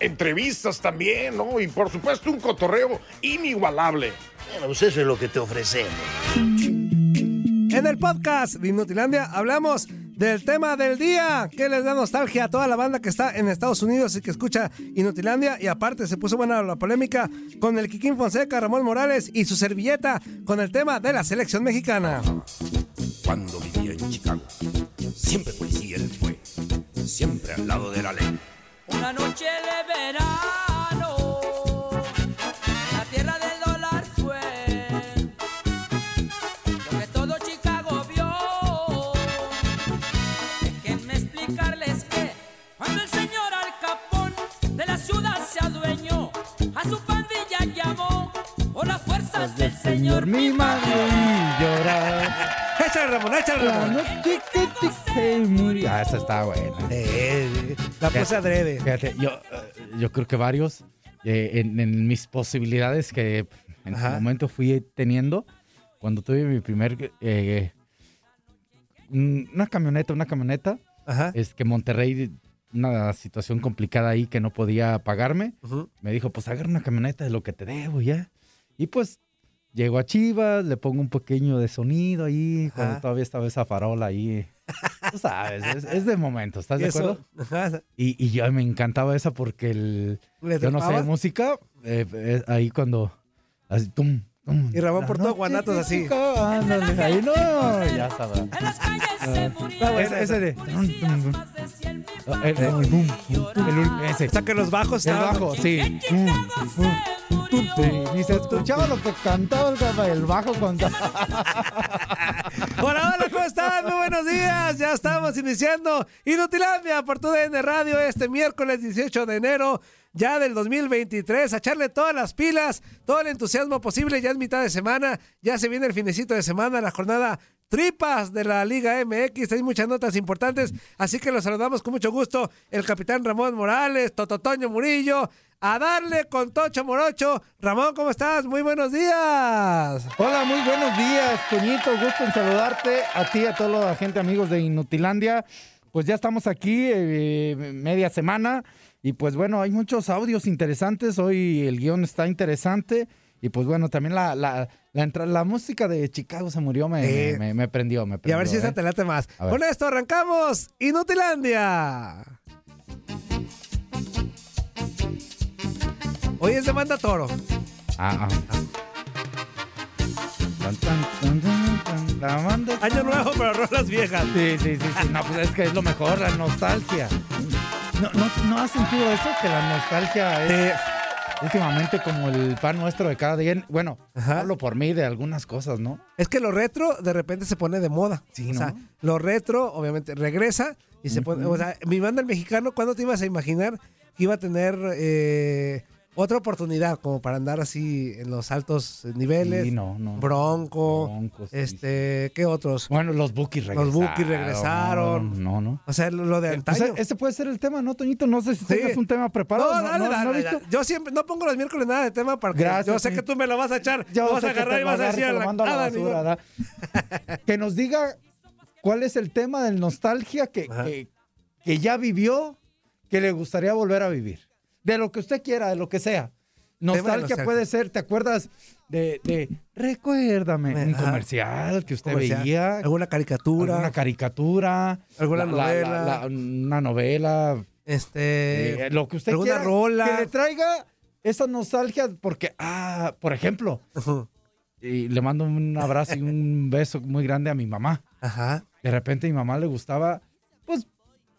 Entrevistas también, ¿no? Y por supuesto un cotorreo inigualable. Bueno, pues eso es lo que te ofrecemos. En el podcast de Inutilandia hablamos del tema del día que les da nostalgia a toda la banda que está en Estados Unidos y que escucha Inutilandia. Y aparte se puso buena la polémica con el Kikín Fonseca, Ramón Morales y su servilleta con el tema de la selección mexicana. Cuando vivía en Chicago, siempre policía él fue, siempre al lado de la ley. Una noche de verano, la tierra del dólar fue lo que todo Chicago vio. Déjenme explicarles que cuando el señor Al Capón de la ciudad se adueñó, a su pandilla llamó por las fuerzas del señor mi madre. llorar. Échale, Ramón, échale, La Ramón. noche se murió. Ah, esa está buena. Eh, la puse adrede. Fíjate, yo, eh, yo creo que varios, eh, en, en mis posibilidades que en Ajá. su momento fui teniendo, cuando tuve mi primer, eh, un- una camioneta, una camioneta, Ajá. es que Monterrey, una situación complicada ahí que no podía pagarme, Ujú. me dijo, pues agarra una camioneta de lo que te debo ya. Y pues llego a Chivas, le pongo un pequeño de sonido ahí, cuando Ajá. todavía estaba esa farola ahí. Tú sabes, es, es de momento, ¿estás Y de acuerdo? Y, y yo me encantaba esa porque el, ¿le yo no sé música, eh, eh, ahí cuando, así, tum, tum, Y Ramón por todo guanatos así. ándale, ahí no, ya sabrá. En las calles se murieron Ese, ese de, Ah, el, el boom, boom, el ul- ese. O sea que los bajos El bajo, sí. Ni se escuchaba lo que cantaba el, bajo cuando. ¿cómo están? Muy buenos días. Ya estamos iniciando Inutilandia por tu DN Radio este miércoles 18 de enero ya del 2023. A echarle todas las pilas, todo el entusiasmo posible. Ya es mitad de semana, ya se viene el finecito de semana, la jornada tripas de la Liga MX. Hay muchas notas importantes, así que los saludamos con mucho gusto. El capitán Ramón Morales, Tototoño Murillo. A darle con Tocho Morocho. Ramón, ¿cómo estás? Muy buenos días. Hola, muy buenos días, Toñito. Gusto en saludarte a ti, a toda la gente, amigos de Inutilandia. Pues ya estamos aquí, eh, media semana. Y pues bueno, hay muchos audios interesantes. Hoy el guion está interesante. Y pues bueno, también la, la, la, la música de Chicago se murió, me, Eh, me, me prendió, me Y a ver si esa ¿eh? te late más. Con esto arrancamos Inutilandia. Hoy es de Manda Toro. Ah, ah. Está- Año nuevo, pero rolas viejas. Sí, sí, sí, sí. No, pues es que es lo mejor, la nostalgia. ¿No, no, no has sentido eso? Que la nostalgia es Eh, últimamente como el pan nuestro de cada día. Bueno, Ajá. hablo por mí de algunas cosas, ¿no? es que lo retro de repente se pone de moda. Sí, O sea, ¿no? lo retro, obviamente, regresa y se pone. O sea, mi banda el mexicano, ¿cuándo te ibas a imaginar que iba a tener eh, otra oportunidad como para andar así en los altos niveles? Sí, no, no. Bronco, Broncos, sí, este, ¿qué otros? Bueno, los Bookies Los regresaron. Bookies regresaron. No, no. O sea, lo de Pues antaño. ese puede ser el tema, ¿no, Toñito? No sé si Sí. tengas un tema preparado. No, dale, dale. Yo siempre no pongo los miércoles nada de tema porque Gracias, yo sé que tú me lo vas a echar, Yo lo vas a que agarrar y vas a decir la- la basura, que nos diga cuál es el tema del nostalgia que, que, que ya vivió, que le gustaría volver a vivir. De lo que usted quiera, de lo que sea. Nostalgia, puede ser, ¿te acuerdas de, de Recuérdame? Un comercial que usted Comercial, veía. alguna caricatura, Alguna caricatura. Alguna la- la- novela. la- la- una novela. este, eh, lo que usted alguna quiera. rola. Que le traiga esa nostalgia porque, ah, por ejemplo, y le mando un abrazo y un beso muy grande a mi mamá. Ajá. De repente a mi mamá le gustaba,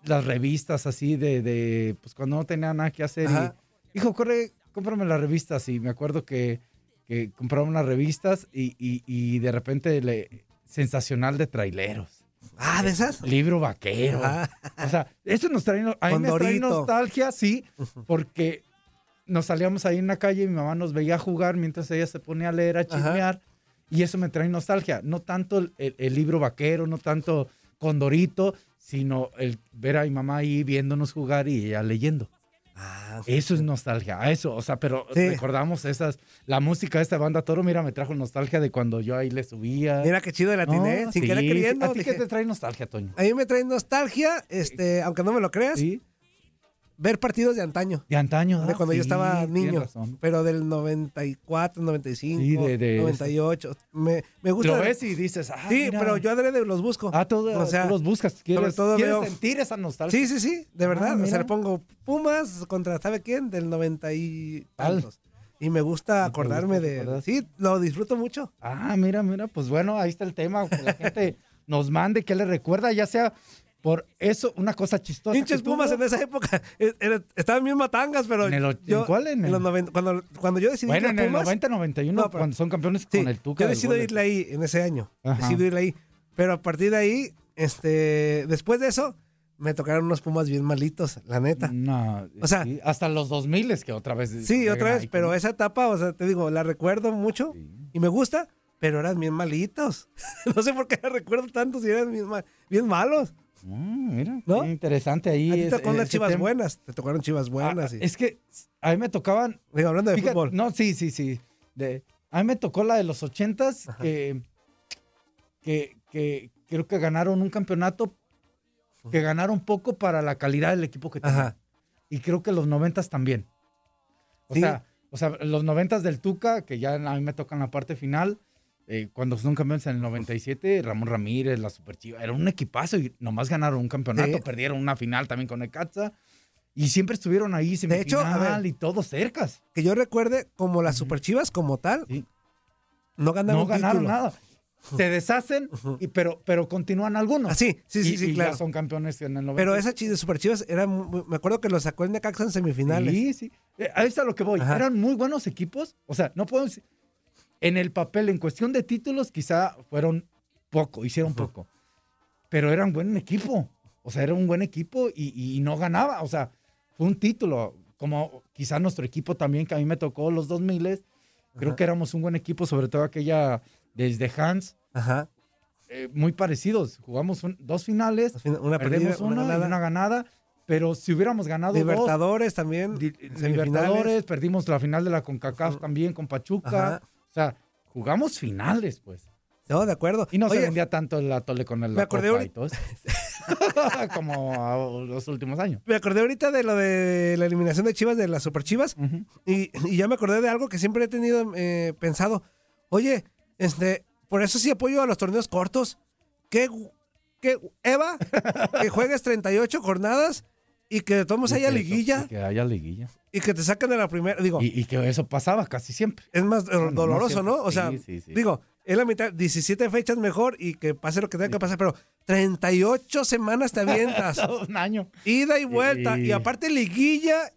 las revistas así de, de pues, cuando no tenía nada que hacer. Ajá. Y, hijo, corre, cómprame las revistas. Y me acuerdo que, que compraba unas revistas y, y- y de repente le, sensacional de traileros. Ah, ¿de esas? Libro vaquero. Ajá. O sea, eso nos trae, a mí me trae nostalgia, sí, porque nos salíamos ahí en la calle y mi mamá nos veía jugar mientras ella se ponía a leer, a chismear, y eso me trae nostalgia. No tanto el, el- el libro vaquero, no tanto Condorito, sino el ver a mi mamá ahí viéndonos jugar y ella leyendo. Ah, Eso es nostalgia, a eso, o sea, pero Sí. recordamos esas, la música de esta banda Toro, mira, me trajo nostalgia de cuando yo ahí le subía. Mira qué chido la atiné, No, sin sí, querer sí. queriendo. ¿A ti qué te trae nostalgia, Toño? a mí me trae nostalgia, este, aunque no me lo creas, Sí, ver partidos de antaño. de antaño. de ah, cuando yo estaba niño, pero del 94, 95, Sí, de- de- 98. Me, me gusta. Lo ves y dices, ah, sí, mira. pero yo adrede los busco. Ah, tú, o sea, tú los buscas, quieres, todo quieres veo- sentir esa nostalgia. Sí, sí, sí, de verdad. Ah, o sea, le pongo Pumas contra, ¿sabe quién? Del 90 y tantos. Y me gusta acordarme gusta de... Sí, lo disfruto mucho. Ah, mira, mira, pues bueno, ahí está el tema. Que la gente nos mande qué le recuerda, ya sea por eso, una cosa chistosa. Pinches. Pumas en esa época. era- Estaban bien matangas, pero ¿En el yo... en cuál? En el- los 90, cuando, cuando yo decidí Bueno, ir en a el Pumas... 90, 91, No, pero- cuando son campeones Sí, con el Tuca. yo decido irle ahí en ese año. Ajá. Decido irle ahí. Pero a partir de ahí, este, después de eso, me tocaron unos Pumas bien malitos, la neta. No, O sea- sí, hasta los 2000 es que otra vez. Sí, otra vez, pero con- esa etapa, o sea, te digo, la recuerdo mucho Sí. y me gusta, pero eran bien malitos. no sé por qué la recuerdo tanto si eran bien, ma- bien malos. Mm, mira, ¿No? qué interesante ahí. A ti te las ese chivas tema. buenas, te tocaron chivas buenas. Ah, y- Es que a mí me tocaban digo, hablando de Fíjate, fútbol. No, sí, sí, sí. De, a mí me tocó la de los ochentas que, que, que creo que ganaron un campeonato que ganaron poco para la calidad del equipo que tenían. Y creo que los noventas también. O Sí. sea, o sea, los noventas del Tuca, que ya a mí me tocan la parte final, eh, cuando son campeones en el 97, Ramón Ramírez, la Super Chiva, era un equipazo y nomás ganaron un campeonato, Sí. perdieron una final también con Necaxa y siempre estuvieron ahí De hecho, a semifinal ver. y todos cercas. Que yo recuerde, como las super chivas como tal, Sí. no ganaron no ganaron título. nada. Se deshacen, y, pero, pero continúan algunos. Ah, sí, sí, sí, Y- sí, y claro. ya son campeones en el 90. Pero esa de super chivas era, muy- me acuerdo que lo sacó el Necaxa en semifinales. Sí, sí. Eh, Ahí está lo que voy. Ajá. Eran muy buenos equipos. O sea, no podemos. En el papel, en cuestión de títulos, quizá fueron poco, hicieron poco. Pero eran buen equipo. O sea, era un buen equipo y, y no ganaba. O sea, fue un título. Como quizá nuestro equipo también, que a mí me tocó los 2000 Creo que éramos un buen equipo, sobre todo aquella desde Hans. Ajá. eh, muy parecidos. Jugamos un- dos finales, Una una y una ganada, pero si hubiéramos ganado dos, Libertadores también. di- semifinales. Libertadores, perdimos la final de la CONCACAF también con Pachuca. Ajá. O sea, jugamos finales, pues. No, de acuerdo. Y no se vendía tanto el atole con el me acordé copa ahorita- y todo eso. Como los últimos años. Me acordé ahorita de lo de la eliminación de Chivas, de las Super Chivas, y, y ya me acordé de algo que siempre he tenido eh, pensado. Oye, este, por eso sí apoyo a los torneos cortos. Que, que Eva, que juegues 38 jornadas y que tomemos Y haya liguilla y Que haya liguilla. y que te saquen de la primera. Digo, Y, y que eso pasaba casi siempre. es más no doloroso. ¿no? O sea, Sí, sí, sí. digo, es la mitad, 17 fechas mejor y que pase lo que tenga que pasar, pero 38 semanas te avientas. Un año. ida y vuelta. Y aparte liguilla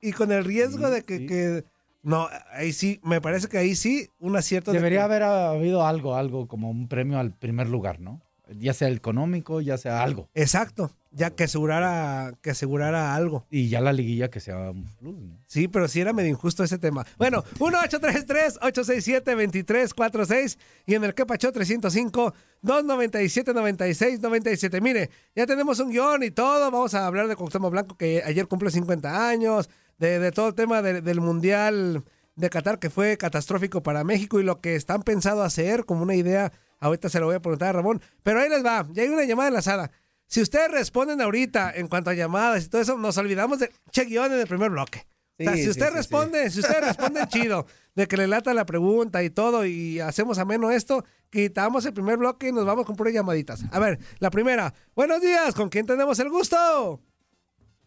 y con el riesgo de que, que- No, ahí sí, me parece que ahí sí un acierto. de Debería que- haber habido algo, algo como un premio al primer lugar, ¿no? Ya sea económico, ya sea algo. Exacto, ya que asegurara, que asegurara algo. Y ya la liguilla que sea un plus, ¿no? Sí, pero sí era medio injusto ese tema. Bueno, 1-833-867-2346 y en el Quepacho 305-297-96-97. Mire, ya tenemos un guion y todo. Vamos a hablar de Cuauhtémoc Blanco que ayer cumple 50 años, de, de todo el tema de- del Mundial de Qatar que fue catastrófico para México y lo que están pensado hacer como una idea. Ahorita se lo voy a preguntar a Ramón. Pero ahí les va, ya hay una llamada enlazada. Si ustedes responden ahorita en cuanto a llamadas y todo eso, nos olvidamos de che guion en el primer bloque. o sea, Sí, si sí, usted sí, sí. responde, si usted responde chido, de que le lata la pregunta y todo, y hacemos ameno esto, quitamos el primer bloque y nos vamos con puras llamaditas. A ver, la primera. Buenos días, ¿con quién tenemos el gusto?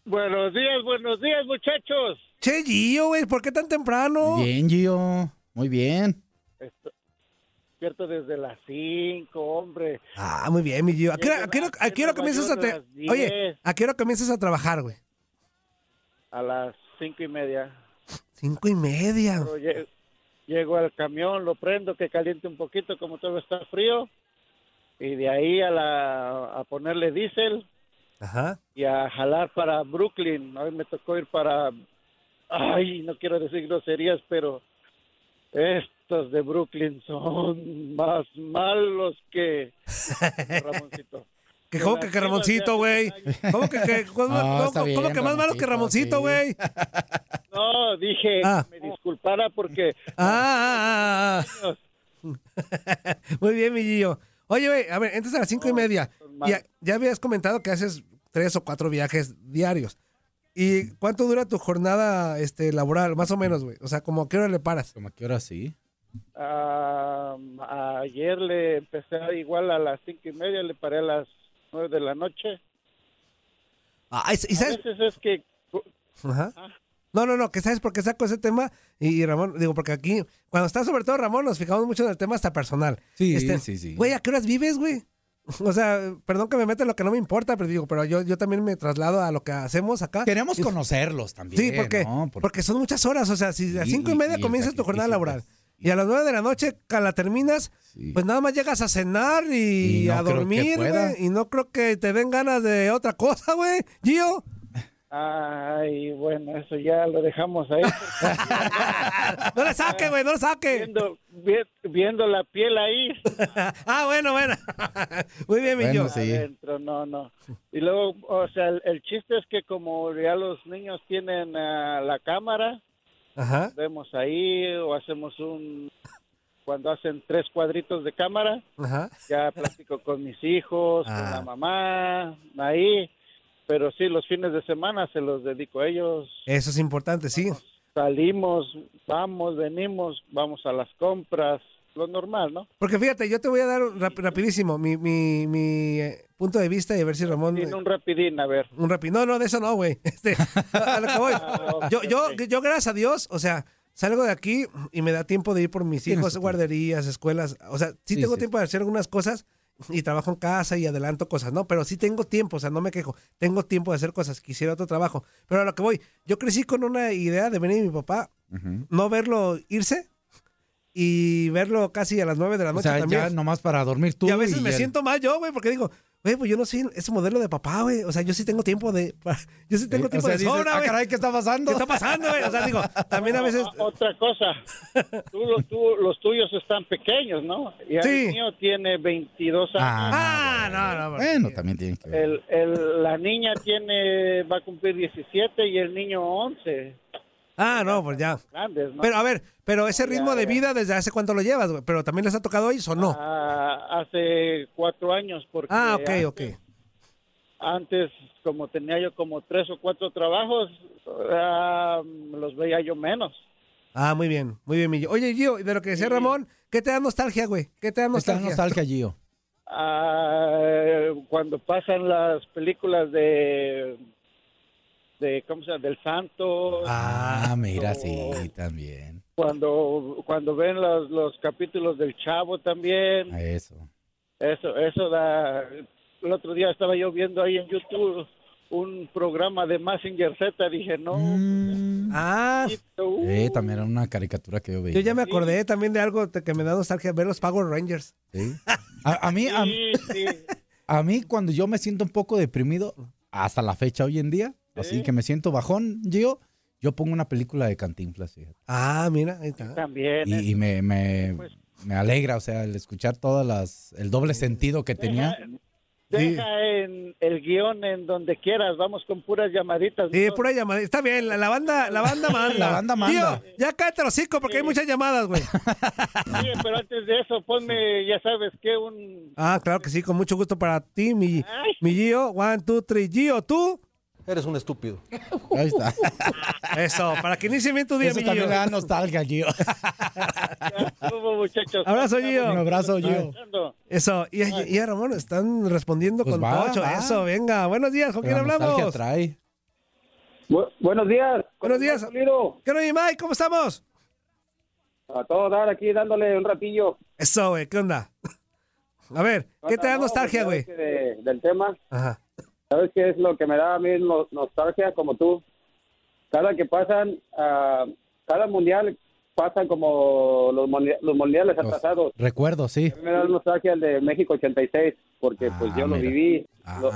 Buenos días, buenos días, muchachos. Che, Gio, güey, ¿por qué tan temprano? Muy bien, Gio. Muy bien. Est- despierto desde las 5, hombre. Ah, muy bien, mi Gio. ¿A qué hora, a qué hora- a qué hora Nueva comienzas a tra- Oye, 10. ¿a qué hora comienzas a trabajar, güey? A las cinco y media. Cinco y media. Llego al camión, lo prendo, que caliente un poquito como todo está frío. Y de ahí a, la, a ponerle diésel Ajá. y a jalar para Brooklyn. Hoy me tocó ir para... Ay, no quiero decir groserías, pero de Brooklyn son más malos que Ramoncito. Que ¿Cómo que, que Ramoncito, güey? ¿Cómo que, que, cómo, No, cómo- está cómo bien, que más malo que Ramoncito, güey? No, dije Ah. que me disculpara porque... Ah, ah, ah, ah. Muy bien, mi Gio. Oye, güey, a ver, entras a las cinco y media. Ya, ya habías comentado que haces tres o cuatro viajes diarios. ¿Y cuánto dura tu jornada este, laboral, más o menos, güey? O sea, ¿como a qué hora le paras? Como a qué hora sí. Ah, ayer le empecé a- igual a las cinco y media, le paré a las nueve de la noche. Ah, y, y A sabes... veces es que Ajá. No, no, no, que sabes por qué saco ese tema. Y, y Ramón, digo, porque aquí, cuando está sobre todo Ramón, nos fijamos mucho en el tema hasta personal. Sí, Este, sí, sí. Güey, ¿a qué horas vives, güey? O sea, perdón que me meta en lo que no me importa, pero digo, pero yo, yo también me traslado a lo que hacemos acá. Queremos Y- conocerlos también. Sí, porque, ¿no? porque son muchas horas. O sea, si a cinco y y- media comienzas tu jornada laboral pues, y a las nueve de la noche que la terminas, Sí. pues nada más llegas a cenar y, Y no a dormir, güey. Y no creo que te den ganas de otra cosa, güey. Gio. Ay, bueno, eso ya lo dejamos ahí. No le saque, güey, no le saque. viendo, vi- viendo la piel ahí ah, bueno, bueno. Muy bien, mi Bueno, Gio. sí. adentro, no, no. Y luego, o sea, el, el chiste es que como ya los niños tienen ah, la cámara, Ajá. vemos ahí o hacemos un... Cuando hacen tres cuadritos de cámara, Ajá. ya platico con mis hijos, con Ah. la mamá, ahí. Pero sí, los fines de semana se los dedico a ellos. Eso es importante, sí. Salimos, vamos, venimos, vamos a las compras, lo normal, ¿no? Porque fíjate, yo te voy a dar rap- rapidísimo mi, mi, mi eh, punto de vista y a ver si Ramón... Tiene un rapidín, a ver. Un rapi- No, no, de eso no, güey. Este, a lo que voy. Ah, Yo, yo, yo, gracias a Dios, o sea, salgo de aquí y me da tiempo de ir por mis hijos, guarderías, escuelas. O sea, sí, Sí, tengo sí. tiempo de hacer algunas cosas y trabajo en casa y adelanto cosas, ¿no? Pero sí tengo tiempo, o sea, no me quejo. Tengo tiempo de hacer cosas. Quisiera otro trabajo. Pero a lo que voy, yo crecí con una idea de venir mi papá, no verlo irse y verlo casi a las nueve de la O noche sea, también. ya nomás para dormir tú. y a veces me él. siento mal yo, güey, porque digo, güey, pues yo no soy ese modelo de papá, güey. O sea, yo sí tengo tiempo de. Yo sí tengo Eh, tiempo o sea, de dices, sobra, "Ah, güey. caray, ¿qué está pasando? ¿Qué está pasando, güey? O sea, digo, también a veces. Ah, Otra cosa, tú, lo- tú- los tuyos están pequeños, ¿no? Y Sí. el mío tiene 22 años. Ah, no, no. Bueno, también tiene que ver. El, el- la niña tiene va a cumplir 17 y el niño 11. Ah, no, pues ya. Grandes, ¿no? Pero a ver, pero ese ritmo de vida, ¿desde hace cuánto lo llevas, güey? Pero también les ha tocado ellos o no? Ah, hace cuatro años porque Ah, ok, antes, ok. antes como tenía yo como tres o cuatro trabajos ah, los veía yo menos Ah, muy bien, muy bien, Millo. Oye, Gio, de lo que decía Ramón, ¿qué te da nostalgia, güey? ¿Qué te da nostalgia? nostalgia, Gio. Ah, cuando pasan las películas de de cómo se llama del santo Ah, mira, o sí, también. cuando cuando ven los, los capítulos del chavo también A Eso. Eso, eso da. El otro día estaba yo viendo ahí en YouTube un programa de Massinger Z. Dije, no. Mm. Ah, Eh, también era una caricatura que yo veía. yo ya me acordé también de algo que me da nostalgia, ver los Power Rangers. Sí. A, a mí, a, sí, sí. a mí, cuando yo me siento un poco deprimido, hasta la fecha hoy en día, así que me siento bajón, Gio, yo pongo una película de Cantinflas. Ah, mira, ahí está. También. eh. Y, y me, me, Pues- me alegra, o sea, el escuchar todas las, el doble sentido que tenía. Deja en el guion en donde quieras. Vamos con puras llamaditas. Sí, ¿no? pura llamada. Está bien, la, la banda, la banda manda. La banda manda. Tío, ya cállate los hocico porque hay muchas llamadas, güey. Sí, pero antes de eso, ponme, ya sabes que un. Ah, claro que sí, con mucho gusto para ti, mi, Ay. mi Gio. One, two, three. Gio, tú. Eres un estúpido. Ahí está. Eso, para que inicie bien tu día, Eso mi también Gio. da nostalgia, Gio. Muchachos. Abrazo, Gio. Un abrazo, Gio. Eso, y, y, y a Ramón están respondiendo Pues con va. Eso, venga. Buenos días, ¿con quién La nostalgia hablamos? trae. Bu- buenos días. Buenos días. ¿Qué no, mi Mike? ¿Cómo estamos? A todo dar aquí dándole un ratillo. Eso, güey, ¿qué onda? A ver, ¿qué te da No, nostalgia, pues, güey? ya ves que de- del tema, Ajá. ¿Sabes qué es lo que me da a mí no- nostalgia como tú? Cada que pasan, ah, cada mundial pasan como los, los mundiales Los atrasados. Recuerdo, sí. Me da nostalgia el de México 86, porque pues Ah, yo lo mira. viví. Los,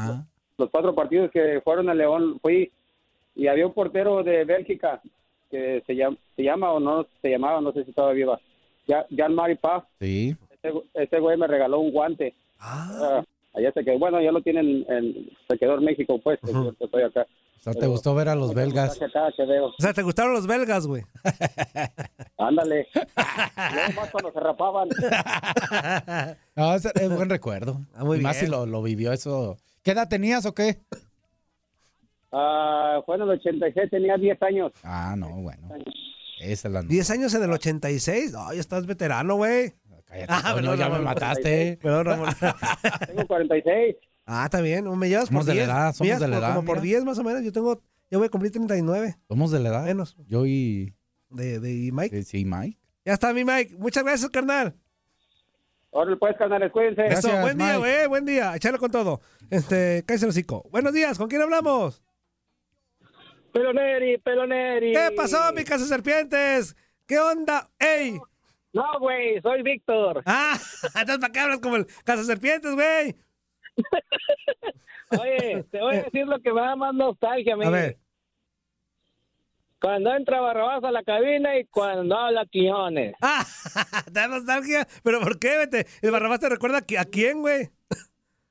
los cuatro partidos que fueron a León fui y había un portero de Bélgica que se llama, se llama o no se llamaba, no sé si todavía viva. Ya- Jan-Mari Paz. sí. Ese, ese güey me regaló un guante. Ah, Ah, allá se quedó. Bueno, ya lo tienen en. Se quedó en México, pues. que yo estoy acá. O sea, ¿te Pero- gustó ver a los belgas? Acá, que veo. o sea, ¿te gustaron los belgas, güey? Ándale. Luego más cuando se rapaban. No, es buen recuerdo. Ah, muy Y más bien. si lo, lo vivió eso. ¿Qué edad tenías o qué? Ah, fue en el 86, tenía 10 años. Ah, no, bueno. Esa es la... ¿10 años en el 86? No, ya estás veterano, güey. Cállate, Ah, ya me mataste. Perdón, Ramón. Tengo 46. Ah, está bien. Me llevas Somos por de la 10. edad, somos de la edad, Como por mira. 10 más o menos. Yo tengo, yo voy a cumplir 39. Somos de la edad. Menos. Yo y... De, de Mike. Sí, sí, Mike. Ya está mi Mike. Muchas gracias, carnal. Ahora pues, canales, cuídense. Gracias, Eso, buen día, güey. Buen día. Echarlo con todo. Este, cállese el hocico. Buenos días. ¿Con quién hablamos? Peloneri, peloneri. ¿Qué pasó, mi casa serpientes? ¿Qué onda? ¡Ey! No, güey, soy Víctor. Ah, entonces ¿para qué hablas como el casa serpientes, güey? Oye, te voy a decir lo que me da más nostalgia, A mire. ver. Cuando entra Barrabás a la cabina y cuando habla Quiñones. Ah, da nostalgia. ¿Pero por qué, vete? ¿El Barrabás te recuerda a a quién, güey?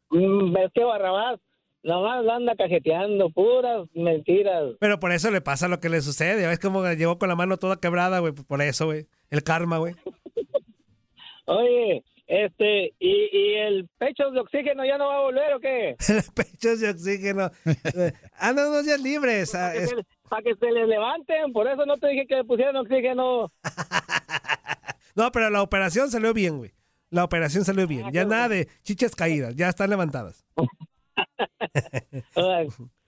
Mm, Es que Barrabás nomás anda cajeteando puras mentiras. Pero por eso le pasa lo que le sucede. ¿Ves cómo llegó con la mano toda quebrada, güey? Por eso, güey. El karma, güey. Oye, este, ¿y, ¿y el pecho de oxígeno ya no va a volver o qué? Pechos de oxígeno. Andan unos días libres. ah, es- Para que se les levanten, por eso no te dije que le pusieran oxígeno. No, pero la operación salió bien, güey. La operación salió bien. Ya nada de chichas caídas. Ya están levantadas.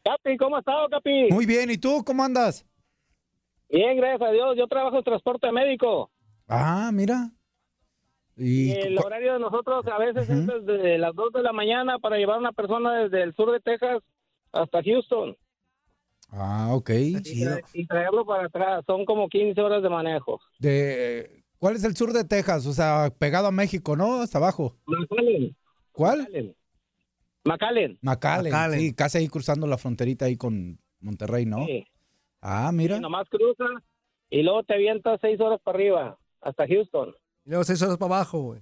Capi, ¿cómo has estado, Capi? Muy bien, ¿y tú cómo andas? Bien, gracias a Dios. Yo trabajo en transporte médico. Ah, mira. Y Y el horario de nosotros a veces es desde las 2 de la mañana para llevar a una persona desde el sur de Texas hasta Houston Ah, ok. y, tra- y traerlo para atrás. Son como 15 horas de manejo. De, ¿Cuál es el sur de Texas? O sea, pegado a México, ¿no? Hasta abajo. McAllen. ¿Cuál? McAllen. McAllen. McAllen. McAllen. Sí, casi ahí cruzando la fronterita ahí con Monterrey, ¿no? Sí. Ah, mira. Y nomás cruza y luego te avientas 6 horas para arriba hasta Houston. Y luego seis horas para abajo, güey.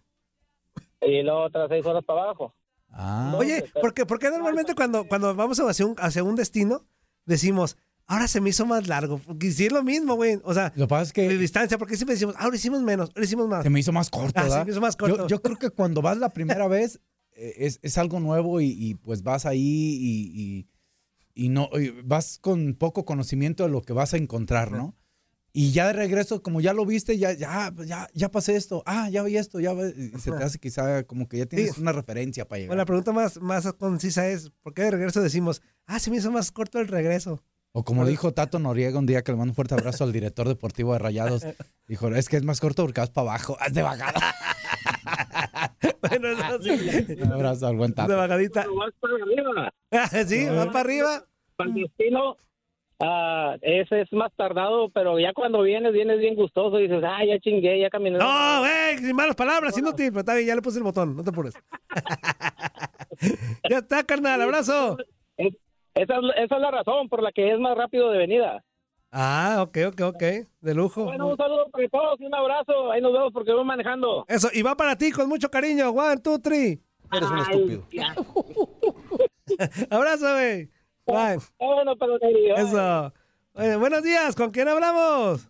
Y luego otras 6 horas para abajo. Ah, Oye, ¿por qué, por qué normalmente cuando, cuando vamos hacia un, hacia un destino decimos, ahora se me hizo más largo? Porque sí es lo mismo, güey. O sea, lo que pasa es de que distancia, porque siempre decimos, ahora hicimos menos, ahora hicimos más. se me hizo más corto, Ah, se ¿verdad? me hizo más Yo- corto. Yo, creo que cuando vas la primera vez eh, es, es algo nuevo y, y, pues vas ahí y, y- y no y vas con poco conocimiento de lo que vas a encontrar, ¿no? Y ya de regreso, como ya lo viste, ya, ya, ya, ya pasé esto, ah, ya vi esto, ya y se te hace quizá como que ya tienes Sí. una referencia para Bueno, llegar. la pregunta más, más concisa es, ¿por qué de regreso decimos, ah, se me hizo más corto el regreso? O como dijo Tato Noriega un día que le mando un fuerte abrazo al director deportivo de Rayados, dijo, es que es más corto porque vas para abajo, haz de bajada. bueno, eso sí. Un abrazo al buen De Tato. bajadita. Vas para arriba. sí, va para arriba. Para el destino, ah, ese es más tardado, pero ya cuando vienes, vienes bien gustoso y dices, ah, ya chingué, ya caminé. No, güey, sin malas palabras, inútil, pero está bien, ya le puse el botón, no te apures. ya está, carnal, abrazo. Es- esa, es, esa es la razón por la que es más rápido de venida. Ah, ok, ok, ok, de lujo. Bueno, un saludo para todos y un abrazo. Ahí nos vemos porque voy manejando. Eso, y va para ti con mucho cariño, one, two, three. Eres un estúpido. Abrazo, güey. Buenos días, ¿con quién hablamos?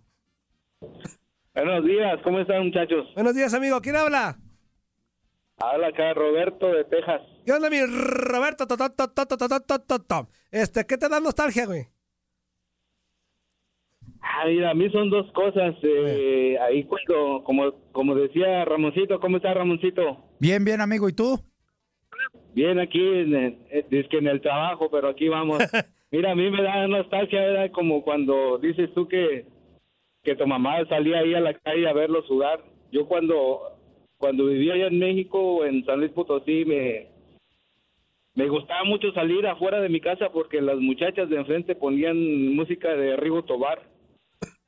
Buenos días, ¿cómo están muchachos? Buenos días, amigo, ¿quién habla? Habla acá Roberto de Texas. ¿Qué onda, mi Roberto? Este, ¿qué te da nostalgia, güey? Ah, mira, a mí son dos cosas. Eh, ahí cuando, como, como decía Ramoncito, ¿cómo está Ramoncito? Bien, bien, amigo, ¿y tú? Bien aquí, en, el- eh, es que en el trabajo, pero aquí vamos. Mira, a mí me da nostalgia, era como cuando dices tú que, que tu mamá salía ahí a la calle a verlo sudar. Yo cuando cuando vivía allá en México, en San Luis Potosí, me, me gustaba mucho salir afuera de mi casa porque las muchachas de enfrente ponían música de Rigo Tobar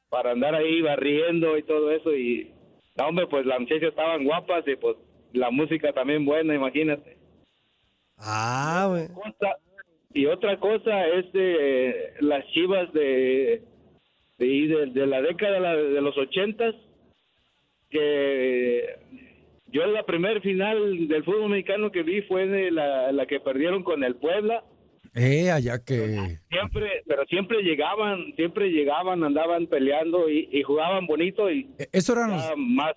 para andar ahí barriendo y todo eso. Y, no, hombre, pues las muchachas estaban guapas y pues la música también buena, imagínate. Ah, güey. Y otra cosa es de las chivas de, de, ahí de, de la década de, los ochentas, que yo la primer final del fútbol mexicano que vi fue de la, la que perdieron con el Puebla. Eh, allá que... Siempre, pero siempre llegaban, siempre llegaban, andaban peleando y, y jugaban bonito y Eh, Eso eran los... más.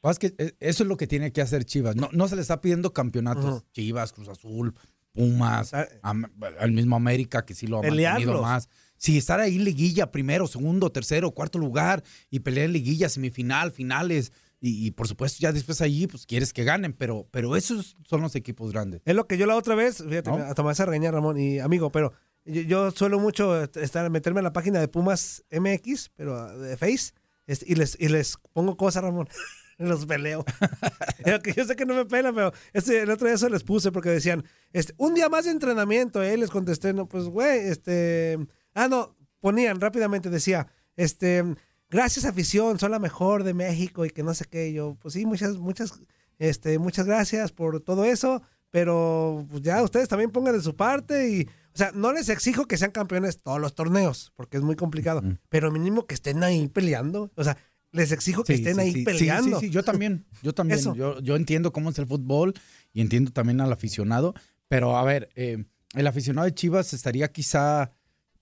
Pues que eh, eso es lo que tiene que hacer Chivas. No, no se le está pidiendo campeonatos. Chivas, Cruz Azul, Pumas, al mismo América que sí lo ha mantenido más. Sí, estar ahí en liguilla, primero, segundo, tercero, cuarto lugar y pelear en liguilla, semifinal, finales. Y, y, por supuesto, ya después allí, pues quieres que ganen, pero, pero esos son los equipos grandes. Es lo que yo la otra vez, fíjate, ¿No? hasta me vas a regañar, Ramón, y amigo, pero yo, yo suelo mucho estar, meterme en la página de Pumas MX, pero de Face, y, les, y les pongo cosas, Ramón. los peleo. Yo sé que no me pelan, pero este, el otro día eso les puse porque decían, este, un día más de entrenamiento, eh, les contesté, no, pues, güey, este, ah, no, ponían rápidamente, decía, este, gracias afición, son la mejor de México y que no sé qué, y yo, pues sí, muchas, muchas, este, muchas gracias por todo eso, pero pues, ya ustedes también pongan de su parte y, o sea, no les exijo que sean campeones todos los torneos, porque es muy complicado, pero mínimo que estén ahí peleando, o sea, les exijo que Sí, estén sí, ahí sí. Peleando. Sí, sí, yo también, yo también. Eso. Yo, yo entiendo cómo es el fútbol y entiendo también al aficionado, pero a ver, eh, el aficionado de Chivas estaría quizá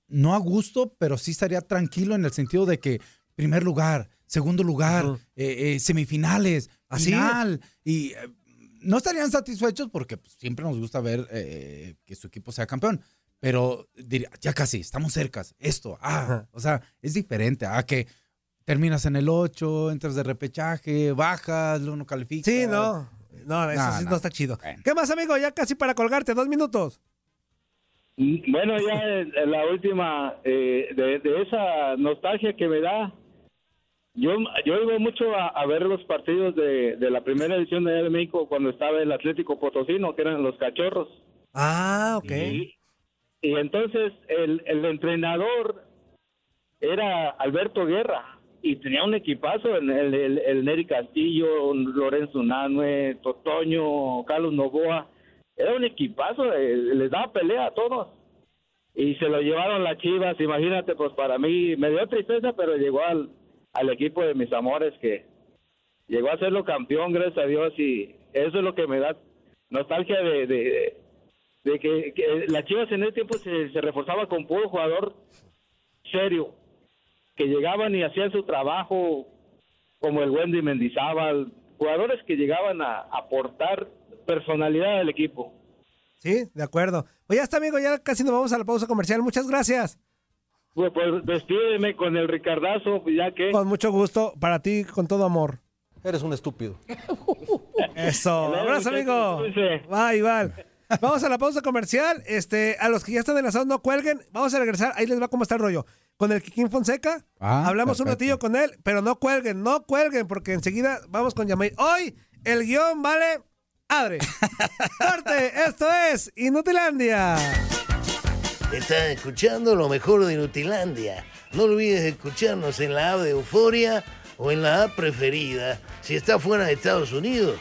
no a gusto, pero sí estaría tranquilo en el sentido de que primer lugar, segundo lugar, eh, eh, semifinales, Así. final, y eh, no estarían satisfechos porque pues, siempre nos gusta ver eh, que su equipo sea campeón. Pero diría, ya casi, estamos cercas, esto, ah, o sea, es diferente a que terminas en el 8, entras de repechaje, bajas, luego no calificas. Sí, no. No, eso No, sí no. no está chido. ¿Qué más, amigo? Ya casi para colgarte, dos minutos. Mm, Bueno, ya la última, eh, de, de esa nostalgia que me da, yo, yo iba mucho a, a ver los partidos de, de la primera edición de, de México cuando estaba el Atlético Potosino, que eran los cachorros. Ah, ok. Y, y entonces el, el entrenador era Alberto Guerra y tenía un equipazo, el, el, el, Neri Castillo, Lorenzo Nanue, Totoño, Carlos Novoa. Era un equipazo, eh, les daba pelea a todos. Y se lo llevaron las chivas, imagínate, pues para mí me dio tristeza, pero llegó al, equipo de mis amores que llegó a serlo campeón, gracias a Dios, y eso es lo que me da nostalgia de, de, que las chivas en ese tiempo se, se reforzaba con puro jugador serio, que llegaban y hacían su trabajo como el Wendy Mendizábal, jugadores que llegaban a aportar personalidad al equipo. Sí, de acuerdo. Pues ya está, amigo, ya casi nos vamos a la pausa comercial. Muchas gracias. Pues, pues despídeme con el Ricardazo, pues, ya que... Con mucho gusto, para ti, con todo amor. Eres un estúpido. Eso. Abrazo, amigo. Bye, igual. Vamos a la pausa comercial. Este, a los que ya están enlazados, no cuelguen. Vamos a regresar. Ahí les va cómo está el rollo. Con el Kikín Fonseca. Ah, Hablamos un ratillo con él, pero no cuelguen, no cuelguen, porque enseguida vamos con Yamay. Hoy el guion vale adre. Corte, esto es Inutilandia. Estás escuchando lo mejor de Nutilandia. No olvides escucharnos en la app de Euforia o en la app preferida si estás fuera de Estados Unidos.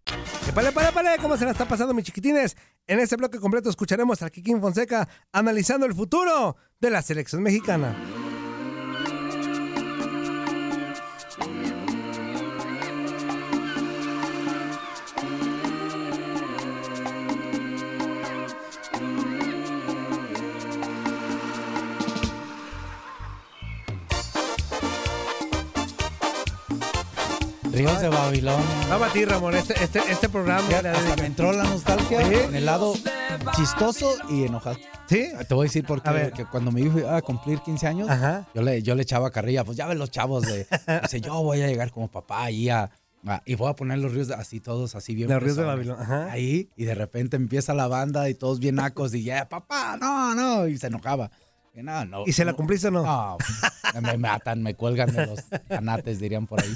Pale, pale, pale, ¿cómo se la está pasando, mis chiquitines? En este bloque completo escucharemos al Kikín Fonseca analizando el futuro de la selección mexicana. Ríos de Babilonia. Vamos a ti, Ramón, este, este, este programa. Hasta me entró la nostalgia ¿Sí? en el lado chistoso y enojado. ¿Sí? Te voy a decir por qué. A ver. Porque cuando mi hijo iba a cumplir 15 años, Ajá. yo le, yo le echaba carrilla. Pues ya ven los chavos de. Dice, yo voy a llegar como papá ahí a. y voy a poner los ríos de- así todos así bien. Los ríos de. Babilonia, ajá. Ahí, y de repente empieza la banda y todos bien nacos y ya, papá, no, no. Y se enojaba. Y, no, no, ¿Y se la cumpliste o no? No, me matan, me cuelgan de los canates, dirían por ahí.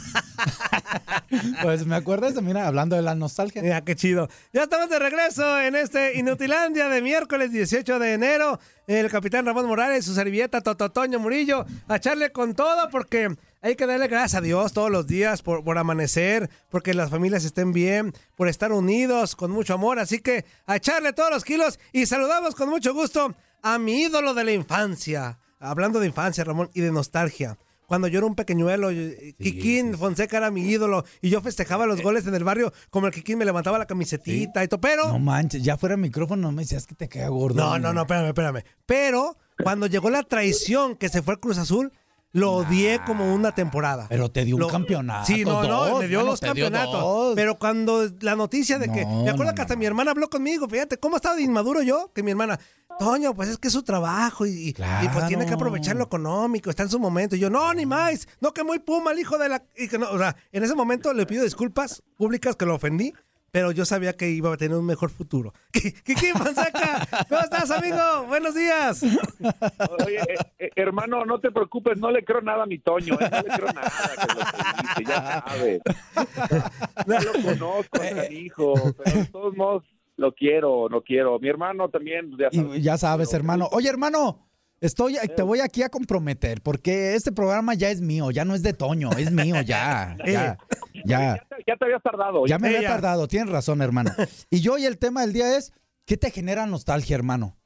pues me acuerdas de, mira, hablando de la nostalgia. Mira, qué chido. Ya estamos de regreso en este Inutilandia de miércoles 18 de enero. El capitán Ramón Morales, su servilleta Tototoño Murillo, a echarle con todo porque hay que darle gracias a Dios todos los días por, por amanecer, porque las familias estén bien, por estar unidos con mucho amor. Así que a echarle todos los kilos y saludamos con mucho gusto a mi ídolo de la infancia. Hablando de infancia, Ramón, y de nostalgia. Cuando yo era un pequeñuelo, yo- Kikín Fonseca era mi ídolo y yo festejaba los goles en el barrio como el Kikín me levantaba la camisetita y todo, pero... No manches, ya fuera micrófono me decías que te queda gordo. No, no, no, espérame, espérame. Pero cuando llegó la traición que se fue al Cruz Azul, lo odié como una temporada. Pero te dio un campeonato. Sí, no, no, me dio bueno, dos te dio campeonatos. dos. Pero cuando la noticia de que. No, me acuerdo no, que hasta no. mi hermana habló conmigo, fíjate, ¿cómo estaba de inmaduro yo? Que mi hermana, Toño, pues es que es su trabajo y, pues tiene que aprovechar lo económico, está en su momento. Y yo, no, ni más, no que muy puma el hijo de la. y que no, o sea, en ese momento le pido disculpas públicas que lo ofendí. Pero yo sabía que iba a tener un mejor futuro. Kiki Fonseca, ¿cómo estás, amigo? Buenos días. Oye, eh, eh, hermano, no te preocupes, no le creo nada a mi Toño, eh, no le creo nada que lo que dice, ya sabes. No lo conozco, Eh, mi hijo, pero de todos modos lo quiero, lo quiero. Mi hermano también, ya sabes. Y ya sabes, hermano. Oye, hermano, estoy, te voy aquí a comprometer porque este programa ya es mío, ya no es de Toño, es mío ya. Ya, ya. Ya te habías tardado. Ya me había tardado, tienes razón, hermano. Y yo y el tema del día es, ¿qué te genera nostalgia, hermano?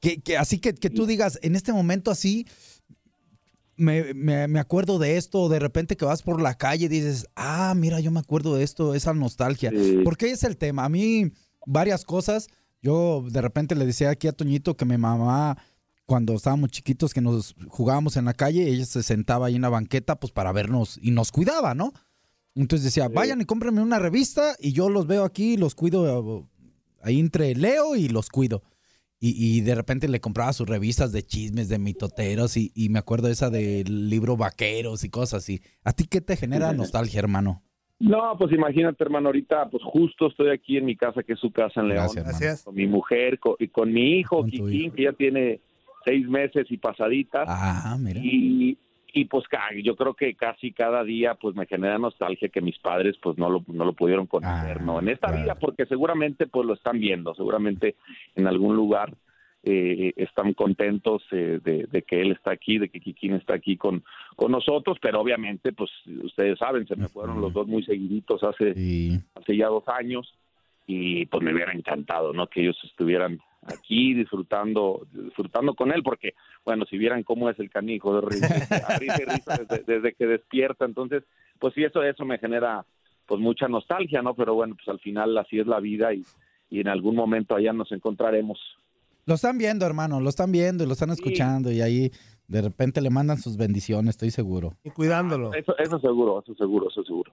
Que, que- así que, que tú digas, en este momento así, me, me- me acuerdo de esto, de repente que vas por la calle y dices, ah, mira, yo me acuerdo de esto, esa nostalgia. Sí. Porque es el tema. A mí, varias cosas. Yo de repente le decía aquí a Toñito que mi mamá, cuando estábamos chiquitos, que nos jugábamos en la calle, ella se sentaba ahí en la banqueta, pues para vernos y nos cuidaba, ¿no? Entonces decía, vayan y cómprenme una revista y yo los veo aquí, los cuido ahí entre Leo y los cuido. Y, y de repente le compraba sus revistas de chismes, de mitoteros y, y me acuerdo esa del libro Vaqueros y cosas así. ¿A ti qué te genera nostalgia, hermano? No, pues imagínate, hermano, ahorita pues justo estoy aquí en mi casa, que es su casa en León. Gracias. Con mi mujer co- y con mi hijo, Con Kikín, hijo. que ya tiene seis meses y pasaditas. Ah, mira. y, y pues yo creo que casi cada día pues me genera nostalgia que mis padres pues no lo, no lo pudieron conocer, Ah, ¿no? En esta claro. vida porque seguramente pues lo están viendo, seguramente en algún lugar eh, están contentos eh, de, de que él está aquí, de que Kikín está aquí con, con nosotros, pero obviamente pues ustedes saben, se me fueron los dos muy seguiditos hace, Sí. hace ya dos años y pues me hubiera encantado, ¿no? Que ellos estuvieran aquí disfrutando disfrutando con él porque bueno si vieran cómo es el canijo de risa, a risa y risa desde, desde que despierta entonces pues sí eso eso me genera pues mucha nostalgia no pero bueno pues al final así es la vida y, y en algún momento allá nos encontraremos Lo están viendo, hermano, lo están viendo y lo están escuchando y ahí de repente le mandan sus bendiciones, estoy seguro. Y cuidándolo. eso eso seguro eso seguro eso seguro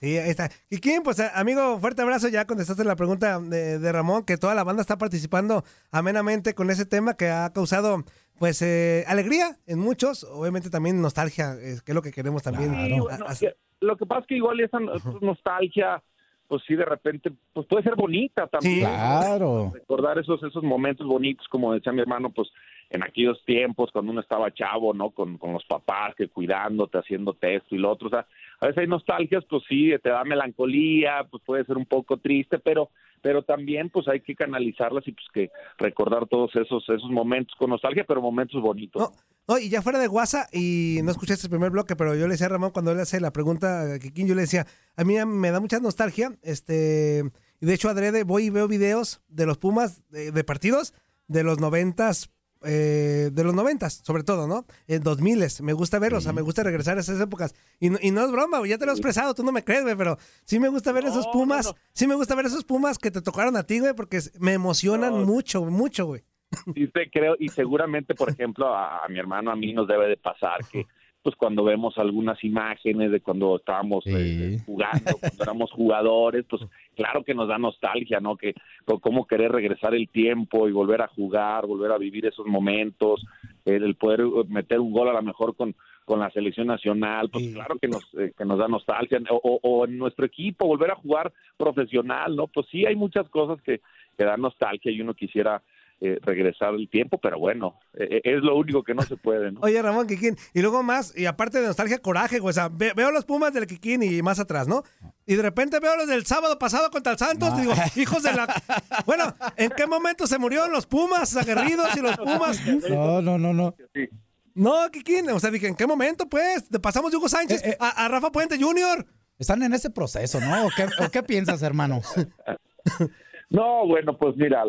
Sí, ahí está. Kikín, pues eh, amigo, fuerte abrazo. Ya contestaste la pregunta de, de Ramón, que toda la banda está participando amenamente con ese tema que ha causado, pues, eh, alegría en muchos. Obviamente también nostalgia, eh, que es lo que queremos también. Claro. Sí, a- bueno, hacer. que- lo que pasa es que igual esa no- nostalgia pues sí de repente pues puede ser bonita también Sí. Claro. recordar esos esos momentos bonitos como decía mi hermano pues en aquellos tiempos cuando uno estaba chavo no con, con los papás que cuidándote haciendo esto y lo otro o sea a veces hay nostalgias pues sí te da melancolía pues puede ser un poco triste pero pero también pues hay que canalizarlas y pues que recordar todos esos esos momentos con nostalgia pero momentos bonitos. No, no, y ya fuera de WhatsApp, y no escuchaste el primer bloque, pero yo le decía a Ramón cuando él hace la pregunta a Kikín, yo le decía, a mí me da mucha nostalgia, este, y de hecho adrede voy y veo videos de los Pumas de, de partidos de los noventas, eh, de los noventas, sobre todo, ¿no? En dos miles, me gusta verlos, o sea, me gusta regresar a esas épocas. Y no, y no es broma, güey, ya te lo he expresado, tú no me crees, güey, pero sí me gusta ver esos Pumas, no, sí me gusta ver esos Pumas que te tocaron a ti, güey, porque me emocionan mucho, mucho, güey. Sí, te creo, y seguramente, por ejemplo, a, a mi hermano, a mí nos debe de pasar que pues cuando vemos algunas imágenes de cuando estábamos eh, jugando, cuando éramos jugadores, pues claro que nos da nostalgia, ¿no? Que cómo querer regresar el tiempo y volver a jugar, volver a vivir esos momentos, el, el poder eh, meter un gol a lo mejor con con la selección nacional, pues claro que nos eh, que nos da nostalgia o, o- o en nuestro equipo volver a jugar profesional, ¿no? Pues sí hay muchas cosas que que dan nostalgia y uno quisiera eh, regresar el tiempo, pero bueno, eh, es lo único que no se puede, ¿no? Oye, Ramón Kikín, y luego más, y aparte de nostalgia, coraje, güey. O sea, ve- veo los Pumas del Kikín y más atrás, ¿no? Y de repente veo los del sábado pasado contra el Santos y digo, hijos de la... Bueno, ¿en qué momento se murieron los Pumas aguerridos y los Pumas? No, no, no, no. No, Kikín, o sea, dije, ¿en qué momento, pues? Te pasamos de Hugo Sánchez Eh, a, a Rafa Puente Jr. Están en ese proceso, ¿no? ¿O qué, o qué piensas, hermano? No, bueno, pues mira,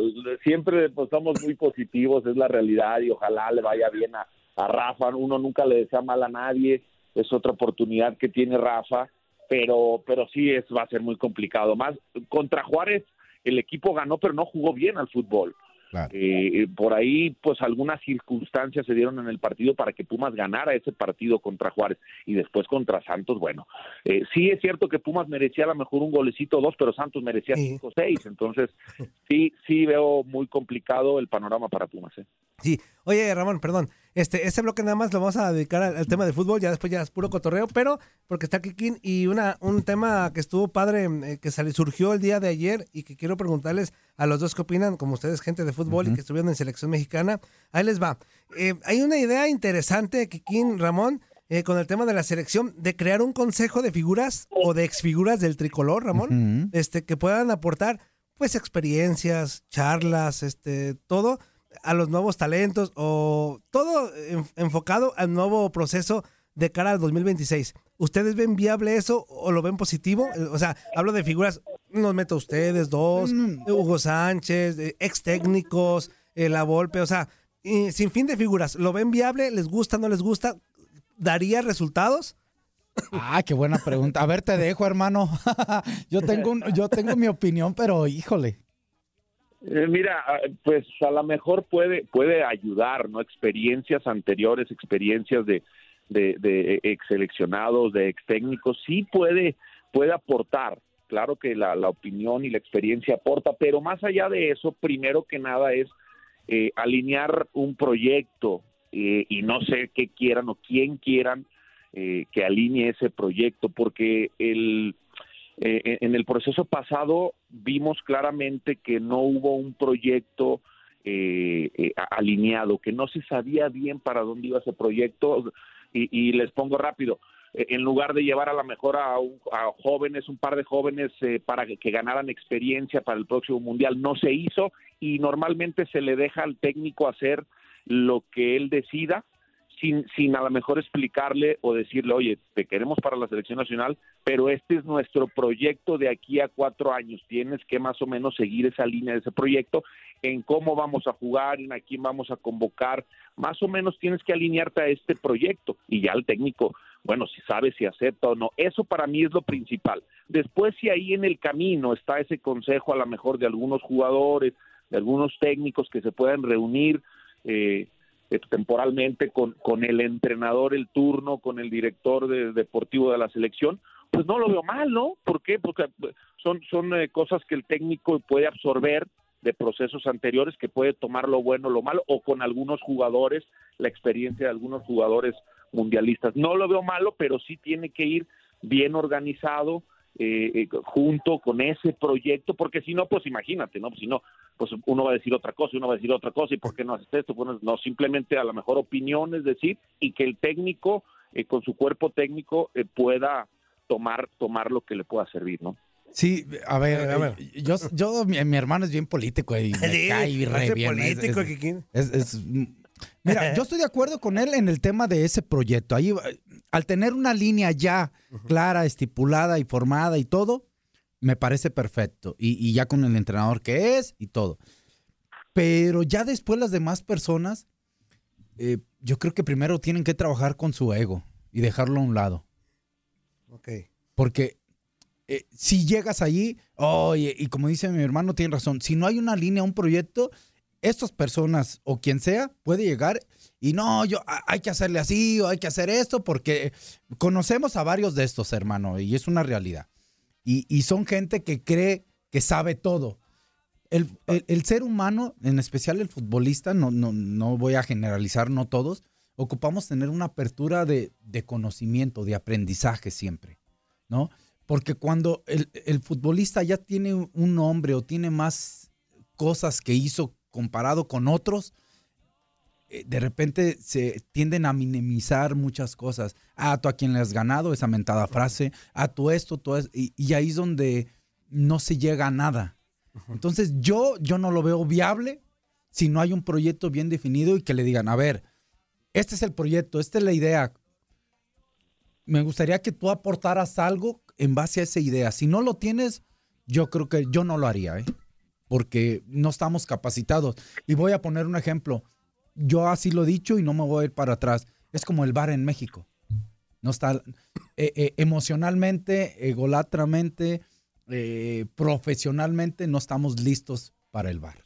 siempre pues, somos muy positivos, es la realidad y ojalá le vaya bien a, a Rafa. Uno nunca le desea mal a nadie, es otra oportunidad que tiene Rafa, pero, pero sí es, va a ser muy complicado. Más contra Juárez, el equipo ganó, pero no jugó bien al fútbol. Eh, por ahí, pues algunas circunstancias se dieron en el partido para que Pumas ganara ese partido contra Juárez y después contra Santos. Bueno, eh, sí es cierto que Pumas merecía a lo mejor un golecito o dos, pero Santos merecía cinco o seis. Entonces, sí, sí veo muy complicado el panorama para Pumas. ¿eh? Sí, oye Ramón, perdón, este, este bloque nada más lo vamos a dedicar al, al tema de fútbol, ya después ya es puro cotorreo, pero porque está Kikín y una, un tema que estuvo padre, eh, que sali- surgió el día de ayer y que quiero preguntarles a los dos qué opinan, como ustedes, gente de fútbol y que estuvieron en selección mexicana. Ahí les va. Eh, hay una idea interesante, Kikín, Ramón, eh, con el tema de la selección, de crear un consejo de figuras o de exfiguras del tricolor, Ramón, este, que puedan aportar pues experiencias, charlas, este, todo a los nuevos talentos o todo en- enfocado al nuevo proceso de cara al 2026. ¿Ustedes ven viable eso o lo ven positivo? O sea, hablo de figuras, nos meto a ustedes dos, Hugo Sánchez, eh, ex técnicos, eh, La Volpe, o sea, sin fin de figuras. ¿Lo ven viable? ¿Les gusta, no les gusta? ¿Daría resultados? Ah, qué buena pregunta. A ver, te dejo, hermano. yo tengo un- yo tengo mi opinión, pero híjole. Eh, mira, ah, pues a lo mejor puede puede ayudar, ¿no? Experiencias anteriores, experiencias de, de, ex seleccionados, de ex técnicos, sí puede, puede aportar. Claro que la, la opinión y la experiencia aporta, pero más allá de eso, primero que nada es eh, alinear un proyecto eh, y no sé qué quieran o quién quieran eh, que alinee ese proyecto, porque el, eh, en el proceso pasado vimos claramente que no hubo un proyecto eh, eh, alineado, que no se sabía bien para dónde iba ese proyecto. Y, y les pongo rápido, eh, en lugar de llevar a la mejor a, un- a jóvenes, un par de jóvenes eh, para que ganaran experiencia para el próximo mundial, no se hizo y normalmente se le deja al técnico hacer lo que él decida sin, sin a lo mejor explicarle o decirle, oye, te queremos para la selección nacional, pero este es nuestro proyecto de aquí a cuatro años. Tienes que más o menos seguir esa línea de ese proyecto, en cómo vamos a jugar, en a quién vamos a convocar. Más o menos tienes que alinearte a este proyecto y ya el técnico, bueno, si sabe si acepta o no. Eso para mí es lo principal. Después, si ahí en el camino está ese consejo a lo mejor de algunos jugadores, de algunos técnicos que se puedan reunir, eh, temporalmente con, con el entrenador el turno, con el director de- deportivo de la selección, pues no lo veo mal, ¿no? ¿Por qué? Porque eh, son, son eh, cosas que el técnico puede absorber de procesos anteriores, que puede tomar lo bueno, lo malo, o con algunos jugadores, la experiencia de algunos jugadores mundialistas. No lo veo malo, pero sí tiene que ir bien organizado, eh, eh, junto con ese proyecto, porque si no, pues imagínate, ¿no? Si no, pues uno va a decir otra cosa, uno va a decir otra cosa, ¿y por qué no haces esto? Bueno, no, simplemente a lo mejor opiniones, decir, y que el técnico, eh, con su cuerpo técnico, eh, pueda tomar, tomar lo que le pueda servir, ¿no? Sí, a ver, A ver. eh, yo, yo mi, mi hermano es bien político y me Sí, cae re hace bien. político, es- Kikín. es- es- mm, mira, yo estoy de acuerdo con él en el tema de ese proyecto. Ahí, al tener una línea ya clara, estipulada y formada y todo, me parece perfecto. Y, y ya con el entrenador que es y todo. Pero ya después las demás personas, eh, yo creo que primero tienen que trabajar con su ego y dejarlo a un lado. Ok. Porque eh, si llegas allí, oye, y como dice mi hermano, tiene razón, si no hay una línea, un proyecto, estas personas o quien sea puede llegar y no, yo hay que hacerle así o hay que hacer esto porque conocemos a varios de estos, hermano, y es una realidad. Y, son gente que cree que sabe todo. El, el- el ser humano, en especial el futbolista, no, no, no voy a generalizar, no todos, ocupamos tener una apertura de, de conocimiento, de aprendizaje siempre, ¿no? Porque cuando el, el futbolista ya tiene un nombre o tiene más cosas que hizo comparado con otros, de repente se tienden a minimizar muchas cosas. Ah, tú a quién le has ganado, esa mentada frase. Ah, tú esto, tú es y, y ahí es donde no se llega a nada. Entonces yo, yo no lo veo viable si no hay un proyecto bien definido y que le digan, a ver, este es el proyecto, esta es la idea. Me gustaría que tú aportaras algo en base a esa idea. Si no lo tienes, yo creo que yo no lo haría, ¿eh? porque no estamos capacitados. Y voy a poner un ejemplo. Yo así lo he dicho y no me voy a ir para atrás. Es como el bar en México. No está eh, eh, emocionalmente, egolatramente, eh, profesionalmente, no estamos listos para el bar.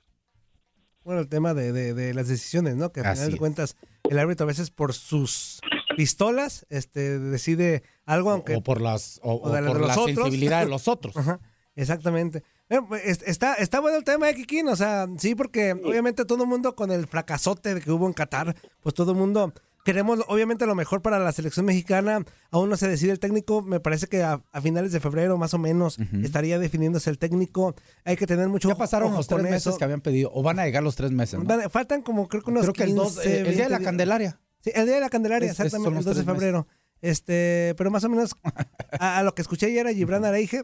Bueno, el tema de, de- de las decisiones, ¿no? Que al final de cuentas, el árbitro a veces por sus pistolas este, decide algo, aunque... o por las o- o de por la sensibilidad de los otros. Ajá, exactamente. Eh, pues, es- Está, está bueno el tema de Kikín, o sea, sí, porque obviamente todo el mundo con el fracasote que hubo en Qatar, pues todo el mundo queremos obviamente lo mejor para la selección mexicana, aún no se decide el técnico, me parece que a, a finales de febrero más o menos estaría definiéndose el técnico, hay que tener mucho Ya pasaron ojo los tres meses eso. que habían pedido, o van a llegar los tres meses. ¿no? Van- Faltan como creo que unos Creo que el, dos- 15, el día de la 20 Candelaria. Sí, el día de la Candelaria, Es- exactamente, los el 2 de meses. febrero. Este, pero más o menos a, a lo que escuché ayer a Gibran Araige,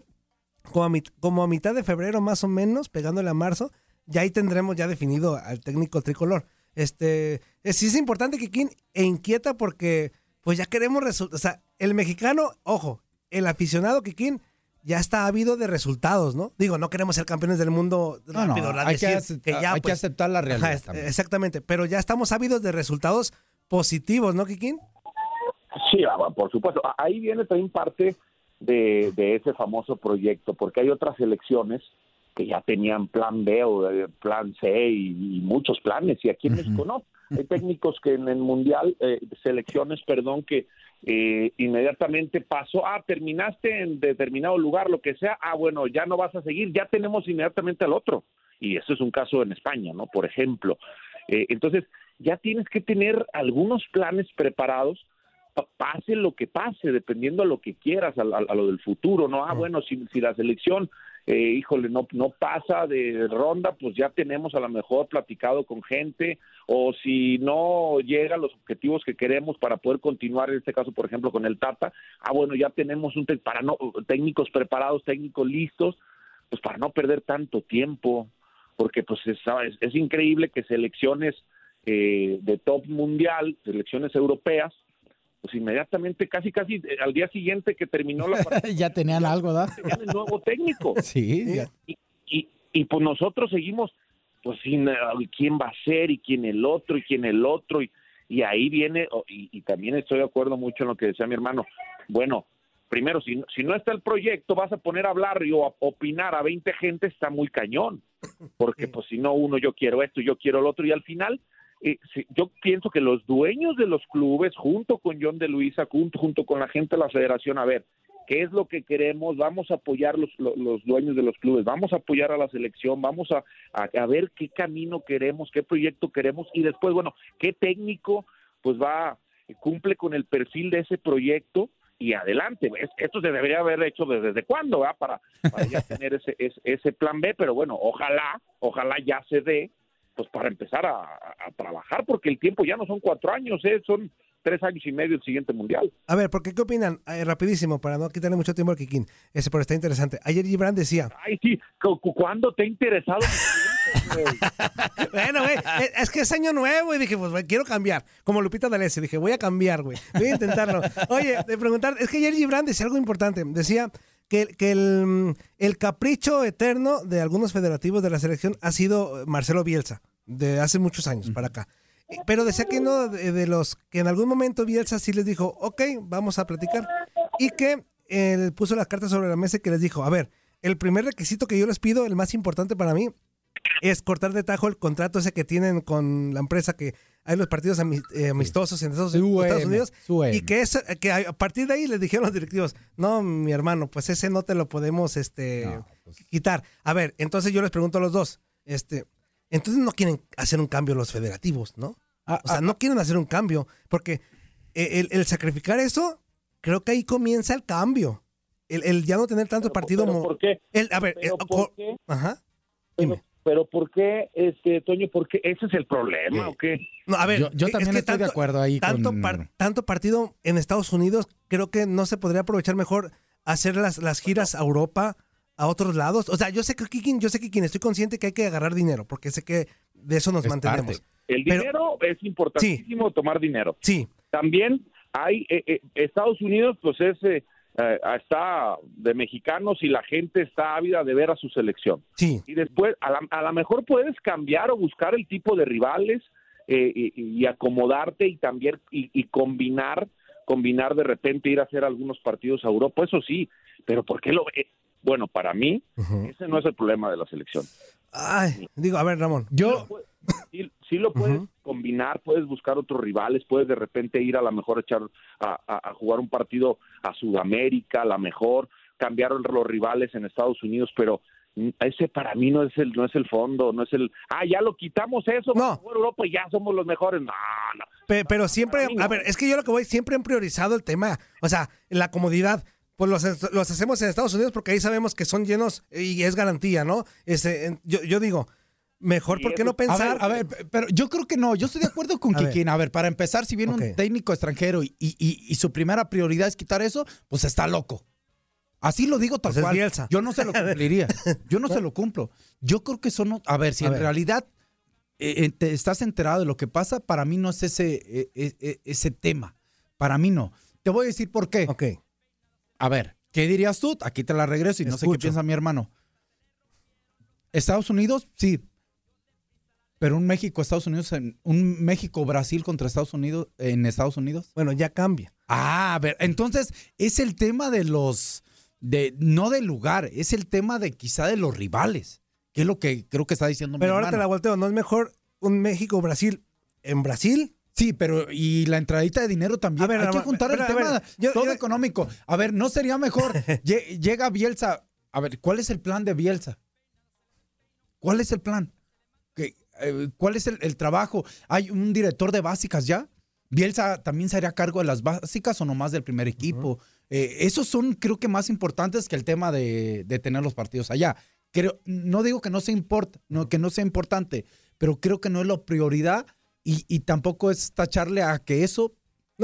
como a, mit- como a mitad de febrero más o menos, pegándole a marzo, ya ahí tendremos ya definido al técnico tricolor. Este, sí es importante Kikín e inquieta porque pues ya queremos resultados, o sea, el mexicano, ojo, el aficionado Kikín ya está ávido de resultados, ¿no? Digo, no queremos ser campeones del mundo No, no, rápido, ¿verdad? hay que hay que pues, aceptar la realidad ajá, es- también. exactamente, pero ya estamos ávidos de resultados positivos, ¿no, Kikín? Sí, ah, por supuesto. Ah, Ahí viene también parte de, de ese famoso proyecto, porque hay otras elecciones que ya tenían plan B o eh, plan C y, y muchos planes, y aquí en México no. Hay técnicos que en el Mundial, eh, selecciones, perdón, que eh, inmediatamente pasó, ah, terminaste en determinado lugar, lo que sea, ah, bueno, ya no vas a seguir, ya tenemos inmediatamente al otro. Y eso es un caso en España, ¿no? Por ejemplo. Eh, entonces, ya tienes que tener algunos planes preparados pa- pase lo que pase, dependiendo a lo que quieras, a, a- a lo del futuro, ¿no? Ah, bueno, si, si la selección, eh, híjole, no, no pasa de ronda, pues ya tenemos a lo mejor platicado con gente, o si no llega a los objetivos que queremos para poder continuar, en este caso, por ejemplo, con el Tata, ah, bueno, ya tenemos un para no, técnicos preparados, técnicos listos, pues para no perder tanto tiempo, porque pues es, es, es increíble que selecciones eh, de top mundial, selecciones europeas, pues inmediatamente, casi casi eh, al día siguiente que terminó la partida, ya tenían algo, ¿verdad? tenían el nuevo técnico. Sí, ya. Y, y, y pues nosotros seguimos, pues sin eh, quién va a ser y quién el otro y quién el otro. Y, y ahí viene, y, y también estoy de acuerdo mucho en lo que decía mi hermano. Bueno, primero, si, no- si no está el proyecto, vas a poner a hablar y o a opinar a 20 gente, está muy cañón. Porque pues si no, uno, yo quiero esto, yo quiero lo otro. Y al final, eh, yo pienso que los dueños de los clubes, junto con John de Luisa, junto, junto con la gente de la federación, a ver, ¿qué es lo que queremos? Vamos a apoyar los, los, los dueños de los clubes, vamos a apoyar a la selección, vamos a, a, a ver qué camino queremos, qué proyecto queremos y después, bueno, qué técnico pues va, cumple con el perfil de ese proyecto y adelante. Es- Esto se debería haber hecho desde, desde cuándo, ¿verdad? Para, para ya tener ese, ese, ese plan B, pero bueno, ojalá, ojalá ya se dé, pues para empezar a, trabajar, porque el tiempo ya no son cuatro años, ¿eh? son tres años y medio el siguiente mundial. A ver, porque ¿qué opinan? Eh, rapidísimo, para no quitarle mucho tiempo al Kikín. Ese, pero está interesante. Ayer Gibran decía. Ay, sí, cu- cu- ¿cuándo te ha interesado? bueno, güey, es que es año nuevo y dije, pues, quiero cambiar. Como Lupita D'Alessio, dije, voy a cambiar, güey. Voy a intentarlo. Oye, de preguntar, es que ayer Gibran decía algo importante. Decía que, que el, el capricho eterno de algunos federativos de la selección ha sido Marcelo Bielsa, de hace muchos años para acá. Eh, Pero decía que no, de, de los que en algún momento Bielsa sí les dijo, ok, vamos a platicar. Y que él puso las cartas sobre la mesa y que les dijo, a ver, el primer requisito que yo les pido, el más importante para mí, es cortar de tajo el contrato ese que tienen con la empresa que hay los partidos eh, amistosos en Estados, UM, Estados Unidos UM. y que, es, que a partir de ahí les dijeron los directivos, no, mi hermano, pues ese no te lo podemos este, quitar. A ver, entonces yo les pregunto a los dos, este, entonces no quieren hacer un cambio los federativos, ¿no? o sea, no quieren hacer un cambio, porque eh, el, el sacrificar eso, creo que ahí comienza el cambio. El, el ya no tener tanto partido. pero ¿por qué? El, a ver, Pero eh, ¿por qué? Ajá. Pero, pero ¿por qué, este, Toño? ¿Por qué? ¿Ese es el problema o qué? No, a ver, Yo- yo es también que estoy de acuerdo ahí tanto, con- par- tanto partido en Estados Unidos, creo que no se podría aprovechar mejor hacer las, las giras a Europa, a otros lados. O sea, yo sé que yo sé que quien estoy consciente que hay que agarrar dinero, porque sé que de eso nos Es mantenemos. parte. El Pero- dinero es importantísimo tomar dinero. Sí. También hay eh, eh, Estados Unidos, pues es eh, eh, está de mexicanos y la gente está ávida de ver a su selección. Sí. Y después, a la, a lo mejor puedes cambiar o buscar el tipo de rivales eh, y, y acomodarte y también y, y combinar, combinar de repente ir a hacer algunos partidos a Europa, eso sí, pero ¿por qué lo Bueno, para mí, ese no es el problema de la selección. Ay, digo, a ver, Ramón. Yo. Sí, sí lo puedes combinar, puedes buscar otros rivales, puedes de repente ir a lo mejor a echar a, a- a jugar un partido a Sudamérica, a lo mejor cambiar los rivales en Estados Unidos, pero ese para mí no es el no es el fondo, no es el ah ya lo quitamos eso, jugar Europa y ya somos los mejores. No, no. Pe- pero siempre, a ver, es que yo lo que voy, siempre han priorizado el tema, o sea, la comodidad. Pues los, los hacemos en Estados Unidos porque ahí sabemos que son llenos y es garantía, ¿no? Este, yo, yo digo, mejor, ¿por qué no pensar? A ver, a ver, pero yo creo que no. Yo estoy de acuerdo con que quien, a ver, para empezar, si viene un técnico extranjero y, y- y- y su primera prioridad es quitar eso, pues está loco. Así lo digo tal Pues es cual. Yo no se lo cumpliría. Yo no se lo cumplo. Yo creo que eso no. A ver, si A en ver. realidad eh, eh, te estás enterado de lo que pasa, para mí no es ese, eh, ese tema. Para mí no. Te voy a decir por qué. Ok. A ver, ¿qué dirías tú? Aquí te la regreso y no sé qué piensa mi hermano. Estados Unidos, sí. Pero un México, Estados Unidos, en- un México, Brasil contra Estados Unidos, en Estados Unidos. Bueno, ya cambia. Ah, a ver, entonces es el tema de los, de, no del lugar, es el tema de quizá de los rivales, que es lo que creo que está diciendo mi Pero ahora te la volteo, ¿no es mejor un México-Brasil en Brasil? Sí, pero y la entradita de dinero también. A ver, Hay que juntar el tema ver, yo- todo yo- económico. A ver, ¿no sería mejor? Lle- Llega Bielsa. A ver, ¿cuál es el plan de Bielsa? ¿Cuál es el plan? ¿Qué, eh, ¿Cuál es el, el trabajo? ¿Hay un director de básicas ya? ¿Bielsa también se haría cargo de las básicas o nomás del primer equipo? Eh, esos son, creo que, más importantes que el tema de, de tener los partidos allá. Creo, no digo que no sea importa, no, que no sea importante, pero creo que no es la prioridad y, y tampoco es tacharle a que eso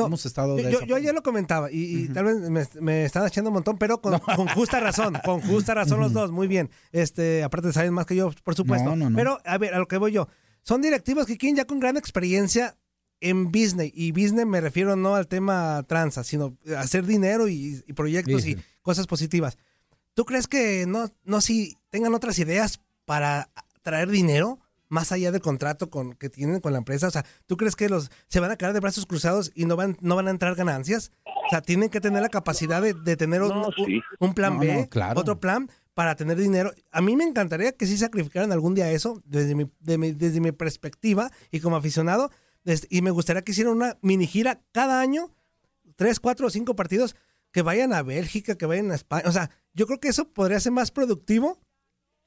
hemos estado de Yo, yo, ayer lo comentaba y, y tal vez me, me están echando un montón, pero con, con justa razón, con justa razón los dos, muy bien. Este, aparte saben más que yo, por supuesto. No, no, no. Pero, a ver, a lo que voy yo. Son directivos que quieren ya con gran experiencia en business. Y business me refiero no al tema tranza, sino hacer dinero y, y proyectos y cosas positivas. ¿Tú crees que no, no si tengan otras ideas para traer dinero? Más allá del contrato con, que tienen con la empresa, o sea, ¿tú crees que los se van a quedar de brazos cruzados y no van, no van a entrar ganancias? O sea, tienen que tener la capacidad de, de tener un, un- sí. un plan No, B, no, claro. otro plan para tener dinero. A mí me encantaría que sí sacrificaran algún día eso, desde mi, de mi- desde mi perspectiva y como aficionado, y me gustaría que hicieran una mini gira cada año, tres, cuatro o cinco partidos, que vayan a Bélgica, que vayan a España. O sea, yo creo que eso podría ser más productivo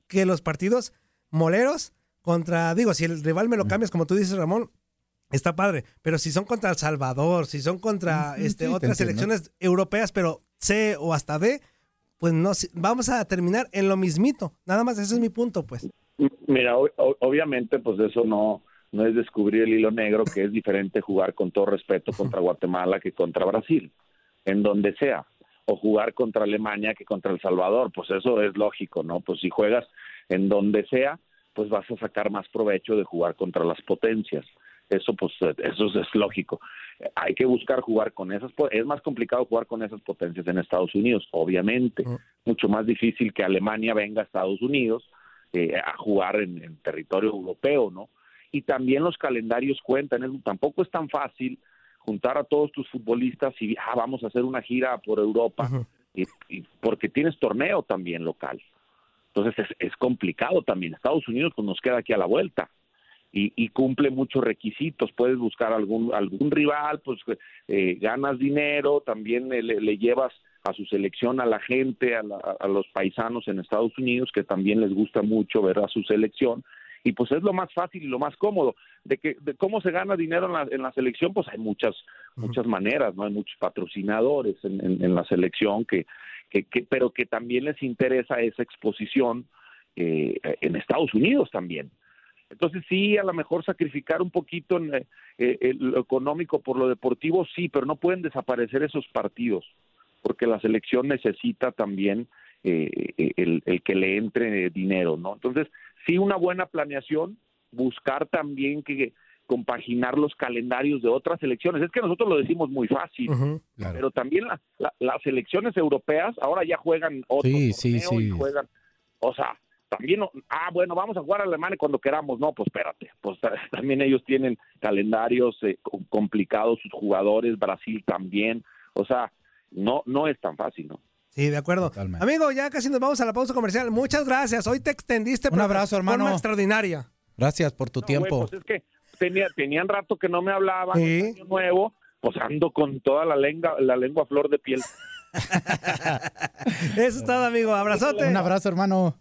que los partidos moleros contra, digo, si el rival me lo cambias, como tú dices, Ramón, está padre. Pero si son contra El Salvador, si son contra este, sí, otras selecciones europeas, pero C o hasta D, pues no, vamos a terminar en lo mismito. Nada más, ese es mi punto, pues. Mira, obviamente, pues eso no, no es descubrir el hilo negro, que es diferente jugar con todo respeto contra Guatemala que contra Brasil, en donde sea, o jugar contra Alemania que contra El Salvador, pues eso es lógico, ¿no? Pues si juegas en donde sea, pues vas a sacar más provecho de jugar contra las potencias. Eso, pues, eh, eso es, es lógico. Hay que buscar jugar con esas, es más complicado jugar con esas potencias en Estados Unidos, obviamente. Mucho más difícil que Alemania venga a Estados Unidos eh, a jugar en, en territorio europeo, ¿no? Y también los calendarios cuentan, es- tampoco es tan fácil juntar a todos tus futbolistas y ah, vamos a hacer una gira por Europa, y, y porque tienes torneo también local. Entonces es, es complicado también. Estados Unidos pues nos queda aquí a la vuelta y, y cumple muchos requisitos. Puedes buscar algún algún rival, pues eh, ganas dinero, también le, le llevas a su selección a la gente, a, la- a los paisanos en Estados Unidos que también les gusta mucho ver a su selección y pues es lo más fácil y lo más cómodo. De que de cómo se gana dinero en la, en la selección pues hay muchas muchas maneras no hay muchos patrocinadores en, en- en la selección que, que, que- pero que también les interesa esa exposición eh, en Estados Unidos también. Entonces sí a lo mejor sacrificar un poquito en eh, eh, lo económico por lo deportivo sí pero no pueden desaparecer esos partidos porque la selección necesita también eh, eh, el, el que le entre dinero, ¿no? Entonces, sí una buena planeación, buscar también que compaginar los calendarios de otras selecciones. Es que nosotros lo decimos muy fácil, pero también la- la- las selecciones europeas ahora ya juegan otro Sí, sí, torneo y sí. juegan, o sea, también, ah, bueno, vamos a jugar a Alemania cuando queramos, no, pues espérate, pues ta- también ellos tienen calendarios eh, com- complicados, sus jugadores, Brasil también, o sea, no, no es tan fácil, ¿no? Sí, de acuerdo. Amigo, ya casi nos vamos a la pausa comercial. Muchas gracias. Hoy te extendiste. Un pero abrazo, de forma hermano. extraordinaria. Gracias por tu No, tiempo. pues es que tenía, tenían rato que no me hablaban, Sí. año nuevo, pues ando con toda la lengua, la lengua flor de piel. Eso es todo, amigo. Abrazote. Un abrazo, hermano.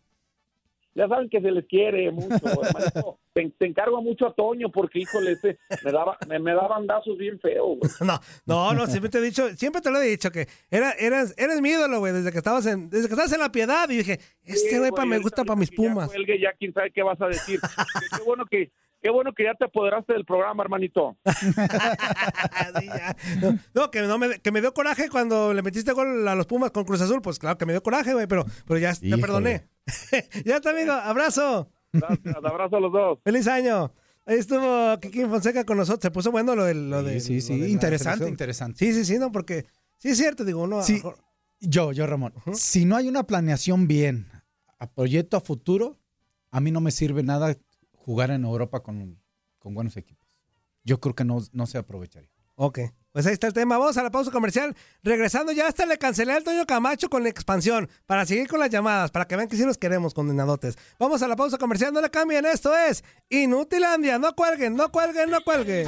Ya saben que se les quiere mucho, hermanito. Te, te encargo mucho a Toño porque, híjole, ese me daba, me, me daba bandazos bien feos, güey. No, no, no, siempre te he dicho, siempre te lo he dicho que era, eras, eres mi ídolo, güey, desde que estabas en, desde que estabas en la piedad y dije, este Sí, güey pa- me gusta para mis que ya pumas. cuelgue, ya quién sabe qué vas a decir. qué bueno que, qué bueno que ya te apoderaste del programa, hermanito. No, no, que, no me, que me dio coraje cuando le metiste gol a los Pumas con Cruz Azul, pues claro que me dio coraje, güey, pero, pero ya te perdoné. ya está, amigo, abrazo. Gracias, abrazo a los dos. Feliz año. Ahí estuvo Kiki Fonseca con nosotros. Se puso bueno lo de. Lo de Sí, sí, lo de la interesante, interesante. Sí, sí, sí, no, porque sí es cierto, digo, lo Sí, mejor- yo, yo, Ramón. Si no hay una planeación bien a proyecto a futuro, a mí no me sirve nada jugar en Europa con, con buenos equipos. Yo creo que no, no se aprovecharía. Ok, pues ahí está el tema. Vamos a la pausa comercial. Regresando, ya hasta le cancelé al Toño Camacho con la expansión para seguir con las llamadas, para que vean que sí los queremos, condenadotes. Vamos a la pausa comercial, no le cambien. Esto es Inutilandia. No cuelguen, no cuelguen, no cuelguen.